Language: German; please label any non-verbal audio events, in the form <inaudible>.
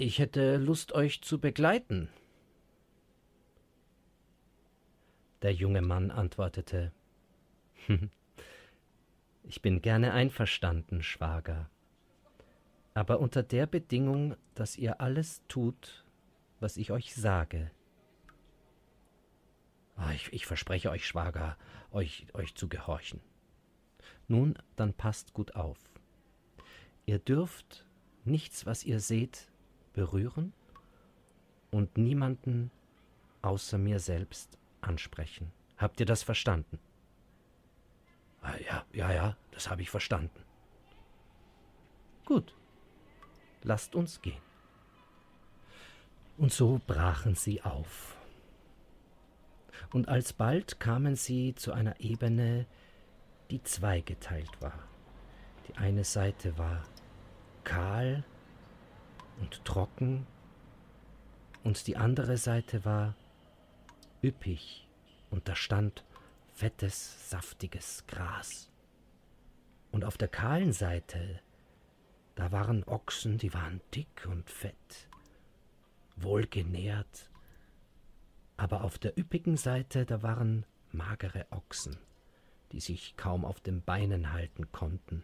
Ich hätte Lust, euch zu begleiten. Der junge Mann antwortete <laughs> Ich bin gerne einverstanden, Schwager, aber unter der Bedingung, dass ihr alles tut, was ich euch sage. Ah, ich, ich verspreche euch, Schwager, euch, euch zu gehorchen. Nun, dann passt gut auf. Ihr dürft nichts, was ihr seht, berühren und niemanden außer mir selbst ansprechen. Habt ihr das verstanden? Ah, ja, ja, ja, das habe ich verstanden. Gut, lasst uns gehen. Und so brachen sie auf. Und alsbald kamen sie zu einer Ebene, die zweigeteilt war. Die eine Seite war kahl und trocken, und die andere Seite war üppig, und da stand fettes, saftiges Gras. Und auf der kahlen Seite, da waren Ochsen, die waren dick und fett, wohlgenährt, aber auf der üppigen Seite, da waren magere Ochsen, die sich kaum auf den Beinen halten konnten,